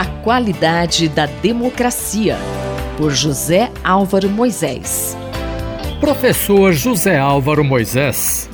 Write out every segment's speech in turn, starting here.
A qualidade da democracia, por José Álvaro Moisés. Professor José Álvaro Moisés,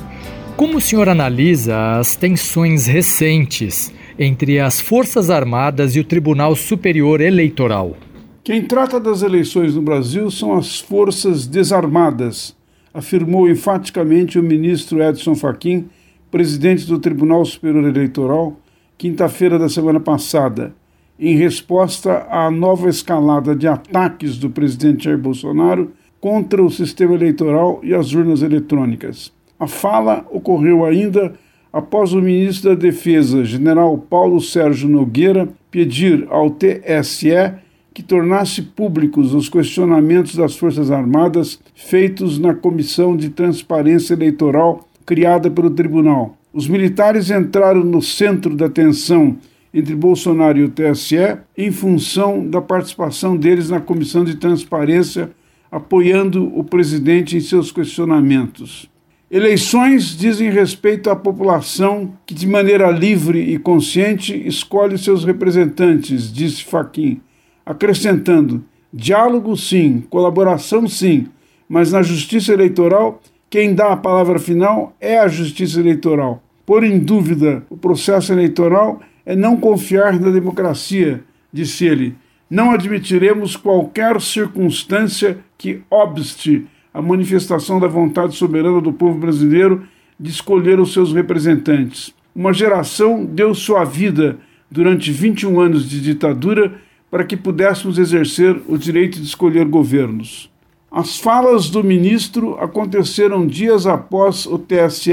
como o senhor analisa as tensões recentes entre as Forças Armadas e o Tribunal Superior Eleitoral? Quem trata das eleições no Brasil são as forças desarmadas, afirmou enfaticamente o ministro Edson Fachin, presidente do Tribunal Superior Eleitoral, quinta-feira da semana passada, em resposta à nova escalada de ataques do presidente Jair Bolsonaro contra o sistema eleitoral e as urnas eletrônicas. A fala ocorreu ainda após o ministro da Defesa, general Paulo Sérgio Nogueira, pedir ao TSE que tornasse públicos os questionamentos das Forças Armadas feitos na Comissão de Transparência Eleitoral criada pelo tribunal. Os militares entraram no centro da tensão entre Bolsonaro e o TSE em função da participação deles na Comissão de Transparência, apoiando o presidente em seus questionamentos. Eleições dizem respeito à população que, de maneira livre e consciente, escolhe seus representantes, disse Faquim, acrescentando: diálogo sim, colaboração sim, mas na justiça eleitoral quem dá a palavra final é a Justiça Eleitoral. Pôr em dúvida o processo eleitoral é não confiar na democracia, disse ele. Não admitiremos qualquer circunstância que obste a manifestação da vontade soberana do povo brasileiro de escolher os seus representantes. Uma geração deu sua vida durante 21 anos de ditadura para que pudéssemos exercer o direito de escolher governos. As falas do ministro aconteceram dias após o TSE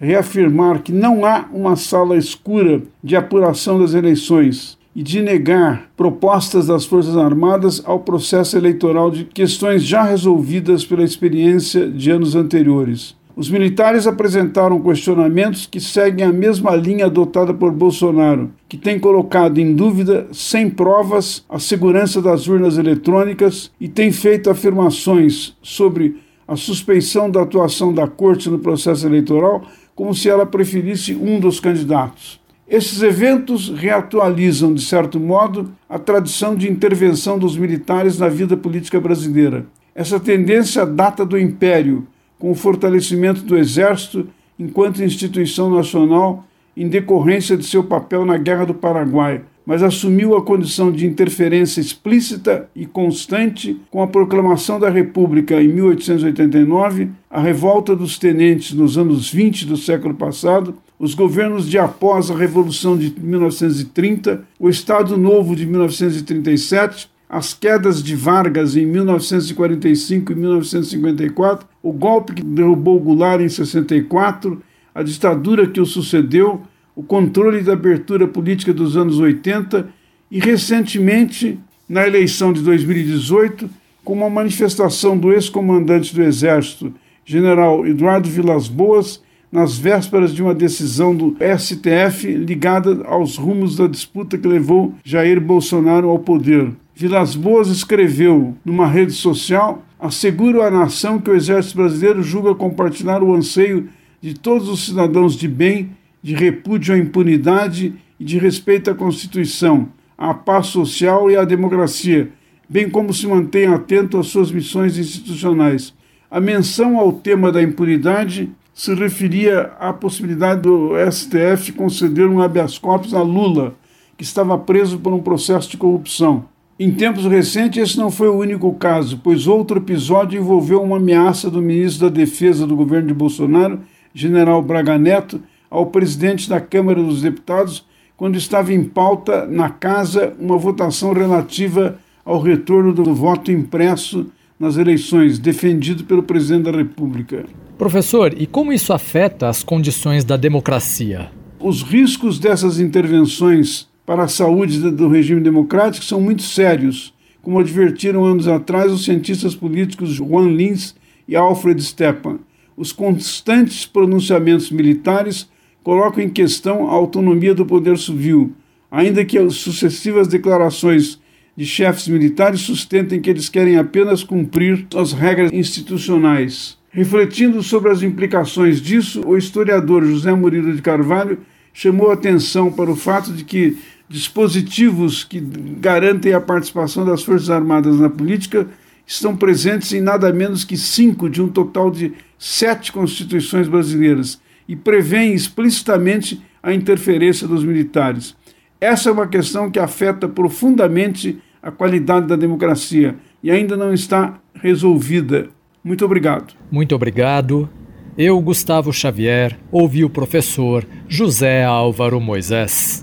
reafirmar que não há uma sala escura de apuração das eleições e de negar propostas das Forças Armadas ao processo eleitoral de questões já resolvidas pela experiência de anos anteriores. Os militares apresentaram questionamentos que seguem a mesma linha adotada por Bolsonaro, que tem colocado em dúvida, sem provas, a segurança das urnas eletrônicas e tem feito afirmações sobre a suspeição da atuação da Corte no processo eleitoral, como se ela preferisse um dos candidatos. Esses eventos reatualizam, de certo modo, a tradição de intervenção dos militares na vida política brasileira. Essa tendência data do Império com o fortalecimento do Exército enquanto instituição nacional em decorrência de seu papel na Guerra do Paraguai, mas assumiu a condição de interferência explícita e constante com a proclamação da República em 1889, a revolta dos tenentes nos anos 20 do século passado, os governos de após a Revolução de 1930, o Estado Novo de 1937 as quedas de Vargas em 1945 e 1954, o golpe que derrubou Goulart em 64, a ditadura que o sucedeu, o controle da abertura política dos anos 80 e, recentemente, na eleição de 2018, com uma manifestação do ex-comandante do Exército, general Eduardo Vilas Boas, nas vésperas de uma decisão do STF ligada aos rumos da disputa que levou Jair Bolsonaro ao poder. Vilas Boas escreveu numa rede social: asseguro à nação que o Exército Brasileiro julga compartilhar o anseio de todos os cidadãos de bem, de repúdio à impunidade e de respeito à Constituição, à paz social e à democracia, bem como se mantém atento às suas missões institucionais. A menção ao tema da impunidade se referia à possibilidade do STF conceder um habeas corpus a Lula, que estava preso por um processo de corrupção. Em tempos recentes, esse não foi o único caso, pois outro episódio envolveu uma ameaça do ministro da Defesa do governo de Bolsonaro, general Braga Neto, ao presidente da Câmara dos Deputados, quando estava em pauta na casa uma votação relativa ao retorno do voto impresso nas eleições, defendido pelo presidente da República. Professor, e como isso afeta as condições da democracia? Os riscos dessas intervenções para a saúde do regime democrático são muito sérios, como advertiram anos atrás os cientistas políticos Juan Lins e Alfred Stepan. Os constantes pronunciamentos militares colocam em questão a autonomia do poder civil, ainda que as sucessivas declarações de chefes militares sustentem que eles querem apenas cumprir as regras institucionais. Refletindo sobre as implicações disso, o historiador José Murilo de Carvalho chamou atenção para o fato de que dispositivos que garantem a participação das Forças Armadas na política estão presentes em nada menos que cinco de um total de sete constituições brasileiras e prevêem explicitamente a interferência dos militares. Essa é uma questão que afeta profundamente a qualidade da democracia e ainda não está resolvida. Muito obrigado. Muito obrigado. Eu, Gustavo Xavier, ouvi o professor José Álvaro Moisés.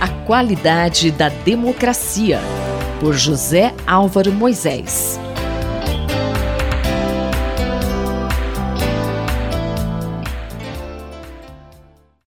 A qualidade da democracia, por José Álvaro Moisés.